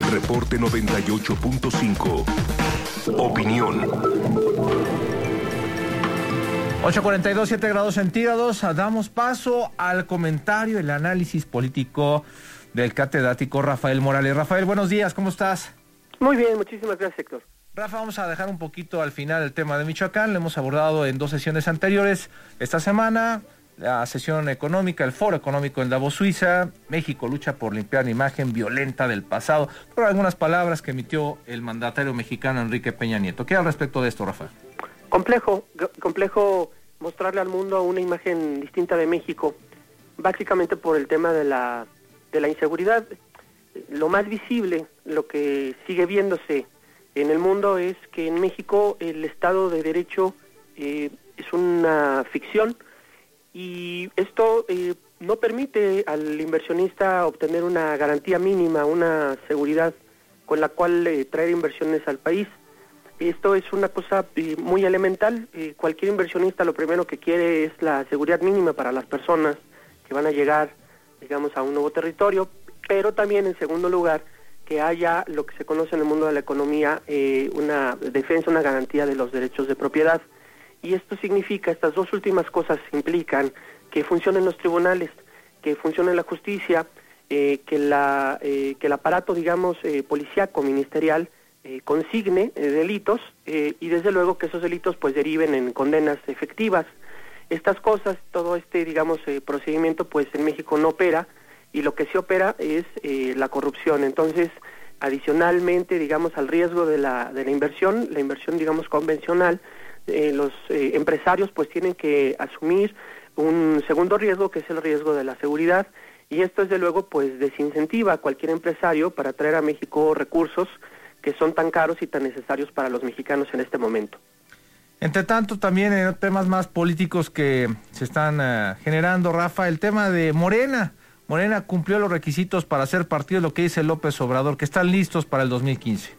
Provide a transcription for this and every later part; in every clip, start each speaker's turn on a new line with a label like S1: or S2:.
S1: Reporte 98.5. Opinión.
S2: 842, 7 grados centígrados. Damos paso al comentario, el análisis político del catedrático Rafael Morales. Rafael, buenos días, ¿cómo estás?
S3: Muy bien, muchísimas gracias, Héctor.
S2: Rafa, vamos a dejar un poquito al final el tema de Michoacán. Lo hemos abordado en dos sesiones anteriores. Esta semana, la sesión económica, el foro económico en Davos, Suiza. México lucha por limpiar la imagen violenta del pasado. Por algunas palabras que emitió el mandatario mexicano Enrique Peña Nieto. ¿Qué al respecto de esto, Rafa?
S3: Complejo, complejo mostrarle al mundo una imagen distinta de México, básicamente por el tema de la, de la inseguridad. Lo más visible, lo que sigue viéndose en el mundo es que en México el Estado de Derecho eh, es una ficción y esto eh, no permite al inversionista obtener una garantía mínima, una seguridad con la cual eh, traer inversiones al país. Esto es una cosa eh, muy elemental. Eh, cualquier inversionista lo primero que quiere es la seguridad mínima para las personas que van a llegar, digamos, a un nuevo territorio, pero también en segundo lugar que haya lo que se conoce en el mundo de la economía una defensa, una garantía de los derechos de propiedad. Y esto significa, estas dos últimas cosas implican que funcionen los tribunales, que funcione la justicia, que, la, que el aparato, digamos, policíaco, ministerial, eh, consigne eh, delitos eh, y desde luego que esos delitos pues deriven en condenas efectivas. Estas cosas, todo este digamos procedimiento pues en México no opera y lo que sí opera es la corrupción. Entonces, adicionalmente digamos al riesgo de la, de la inversión, la inversión digamos convencional, los empresarios pues tienen que asumir un segundo riesgo que es el riesgo de la seguridad y esto desde luego pues desincentiva a cualquier empresario para traer a México recursos que son tan caros y tan necesarios para los mexicanos en este momento.
S2: Entre tanto, también en temas más políticos que se están uh, generando, Rafa, el tema de Morena. Morena cumplió los requisitos para ser partido, lo que dice López Obrador, que están listos para el 2015.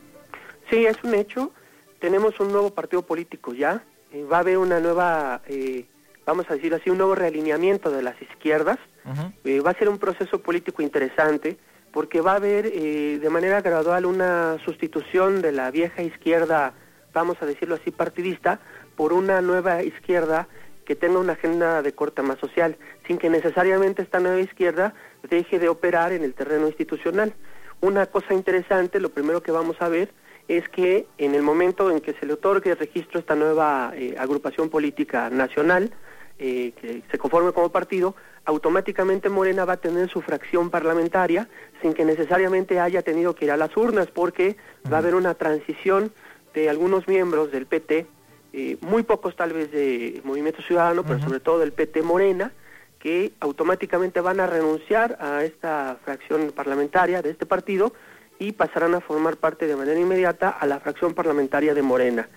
S3: Sí, es un hecho. Tenemos un nuevo partido político ya. Eh, va a haber una nueva, eh, vamos a decir así, un nuevo realineamiento de las izquierdas. Uh -huh. eh, va a ser un proceso político interesante porque va a haber eh, de manera gradual una sustitución de la vieja izquierda, vamos a decirlo así, partidista, por una nueva izquierda que tenga una agenda de corte más social, sin que necesariamente esta nueva izquierda deje de operar en el terreno institucional. Una cosa interesante, lo primero que vamos a ver es que en el momento en que se le otorgue el registro a esta nueva eh, agrupación política nacional, eh, que se conforme como partido, automáticamente Morena va a tener su fracción parlamentaria sin que necesariamente haya tenido que ir a las urnas, porque va a haber una transición de algunos miembros del PT, eh, muy pocos tal vez de Movimiento Ciudadano, pero uh -huh. sobre todo del PT Morena, que automáticamente van a renunciar a esta fracción parlamentaria de este partido y pasarán a formar parte de manera inmediata a la fracción parlamentaria de Morena.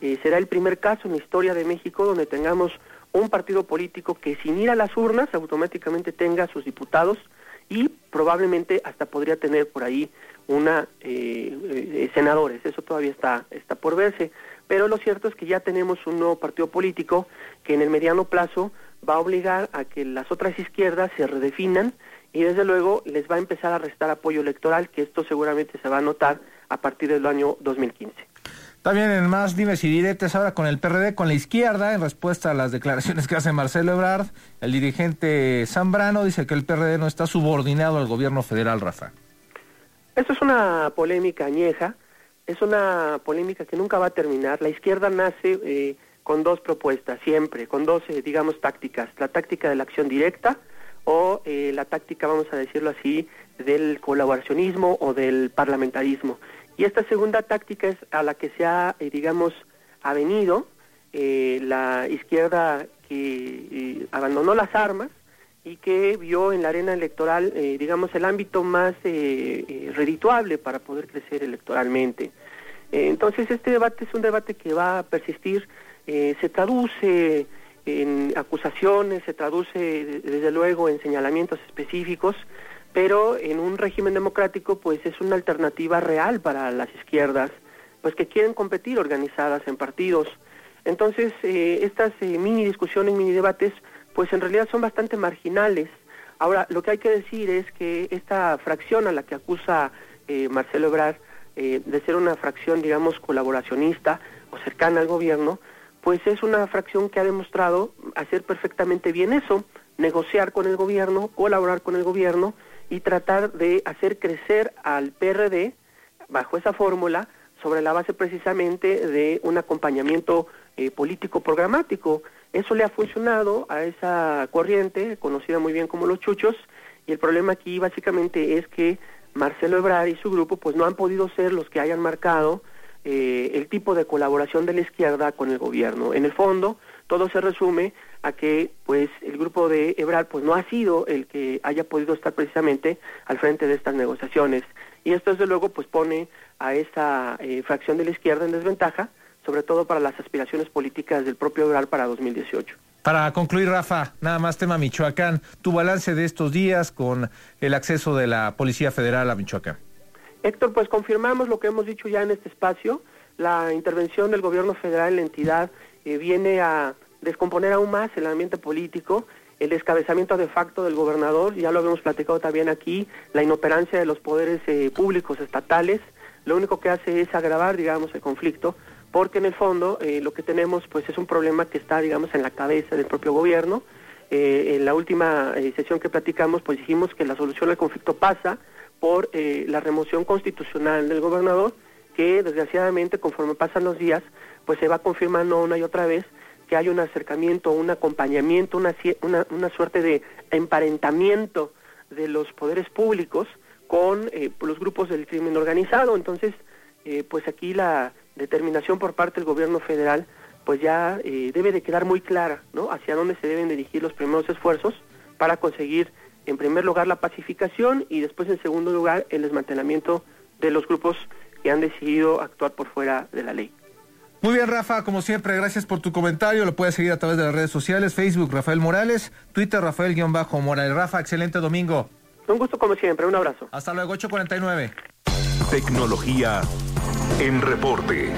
S3: Eh, será el primer caso en la historia de México donde tengamos un partido político que sin ir a las urnas automáticamente tenga sus diputados y probablemente hasta podría tener por ahí una eh, eh, senadores. Eso todavía está, está por verse. Pero lo cierto es que ya tenemos un nuevo partido político que en el mediano plazo va a obligar a que las otras izquierdas se redefinan y desde luego les va a empezar a restar apoyo electoral, que esto seguramente se va a notar a partir del año 2015.
S2: También en más dimes y diretes ahora con el PRD, con la izquierda, en respuesta a las declaraciones que hace Marcelo Ebrard, el dirigente Zambrano dice que el PRD no está subordinado al gobierno federal, Rafa.
S3: Esto es una polémica añeja, es una polémica que nunca va a terminar. La izquierda nace eh, con dos propuestas, siempre, con dos, eh, digamos, tácticas. La táctica de la acción directa o eh, la táctica, vamos a decirlo así, del colaboracionismo o del parlamentarismo. Y esta segunda táctica es a la que se ha, eh, digamos, avenido eh, la izquierda que eh, abandonó las armas y que vio en la arena electoral, digamos, el ámbito más redituable para poder crecer electoralmente. entonces, este debate es un debate que va a persistir, se traduce en acusaciones, se traduce desde luego en señalamientos específicos, pero en un régimen democrático pues es una alternativa real para las izquierdas, pues que quieren competir organizadas en partidos. Entonces, estas mini discusiones, mini debates, pues en realidad son bastante marginales. Ahora, lo que hay que decir es que esta fracción a la que acusa eh, Marcelo Ebrard eh, de ser una fracción, digamos, colaboracionista o cercana al gobierno, pues es una fracción que ha demostrado hacer perfectamente bien eso, negociar con el gobierno, colaborar con el gobierno y tratar de hacer crecer al PRD bajo esa fórmula sobre la base precisamente de un acompañamiento eh, político programático. Eso le ha funcionado a esa corriente, conocida muy bien como los chuchos, y el problema aquí básicamente es que Marcelo Ebrard y su grupo pues no han podido ser los que hayan marcado eh, el tipo de colaboración de la izquierda con el gobierno. En el fondo, todo se resume a que pues el grupo de Ebrard pues no ha sido el que haya podido estar precisamente al frente de estas negociaciones y esto desde luego pues pone a esa eh, fracción de la izquierda en desventaja sobre todo para las aspiraciones políticas del propio Ebrard para 2018.
S2: Para concluir, Rafa, nada más tema Michoacán, tu balance de estos días con el acceso de la Policía Federal a Michoacán.
S3: Héctor, pues confirmamos lo que hemos dicho ya en este espacio, la intervención del gobierno federal en la entidad eh, viene a descomponer aún más el ambiente político, el descabezamiento de facto del gobernador, ya lo habíamos platicado también aquí, la inoperancia de los poderes eh, públicos estatales, lo único que hace es agravar, digamos, el conflicto, porque en el fondo eh, lo que tenemos pues es un problema que está digamos en la cabeza del propio gobierno. Eh, en la última eh, sesión que platicamos pues dijimos que la solución al conflicto pasa por la remoción constitucional del gobernador que desgraciadamente conforme pasan los días pues se va confirmando una y otra vez que hay un acercamiento, un acompañamiento, una, una, una suerte de emparentamiento de los poderes públicos con los grupos del crimen organizado. Entonces, pues aquí la, determinación por parte del gobierno federal, pues ya eh, debe de quedar muy clara, ¿no? Hacia dónde se deben dirigir los primeros esfuerzos para conseguir, en primer lugar, la pacificación y después, en segundo lugar, el desmantelamiento de los grupos que han decidido actuar por fuera de la ley.
S2: Muy bien, Rafa, como siempre, gracias por tu comentario. Lo puedes seguir a través de las redes sociales, Facebook Rafael Morales, Twitter Rafael-Morales. Rafa, excelente domingo.
S3: Un gusto como siempre, un abrazo.
S2: Hasta luego, 849.
S1: Tecnología en reporte.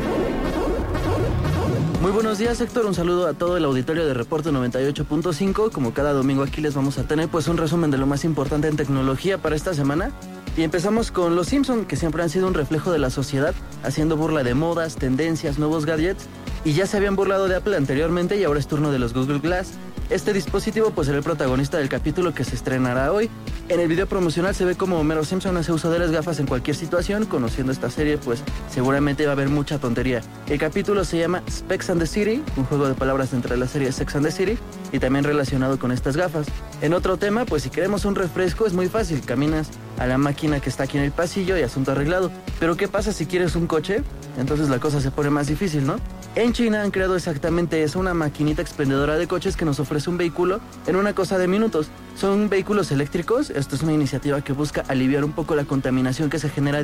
S4: Muy buenos días Héctor, un saludo a todo el auditorio de Reporte 98.5. Como cada domingo aquí les vamos a tener pues un resumen de lo más importante en tecnología para esta semana. Y empezamos con los Simpson, que siempre han sido un reflejo de la sociedad, haciendo burla de modas, tendencias, nuevos gadgets. Y ya se habían burlado de Apple anteriormente y ahora es turno de los Google Glass. Este dispositivo pues será el protagonista del capítulo que se estrenará hoy. En el video promocional se ve como Homero Simpson hace uso de las gafas en cualquier situación. Conociendo esta serie pues seguramente va a haber mucha tontería. El capítulo se llama Specs and the City, un juego de palabras entre la serie Sex and the City y también relacionado con estas gafas. En otro tema pues si queremos un refresco es muy fácil, caminas a la máquina que está aquí en el pasillo y asunto arreglado. Pero ¿qué pasa si quieres un coche? Entonces la cosa se pone más difícil, ¿no? En China han creado exactamente eso, una maquinita expendedora de coches que nos ofrece un vehículo en una cosa de minutos. Son vehículos eléctricos, esto es una iniciativa que busca aliviar un poco la contaminación que se genera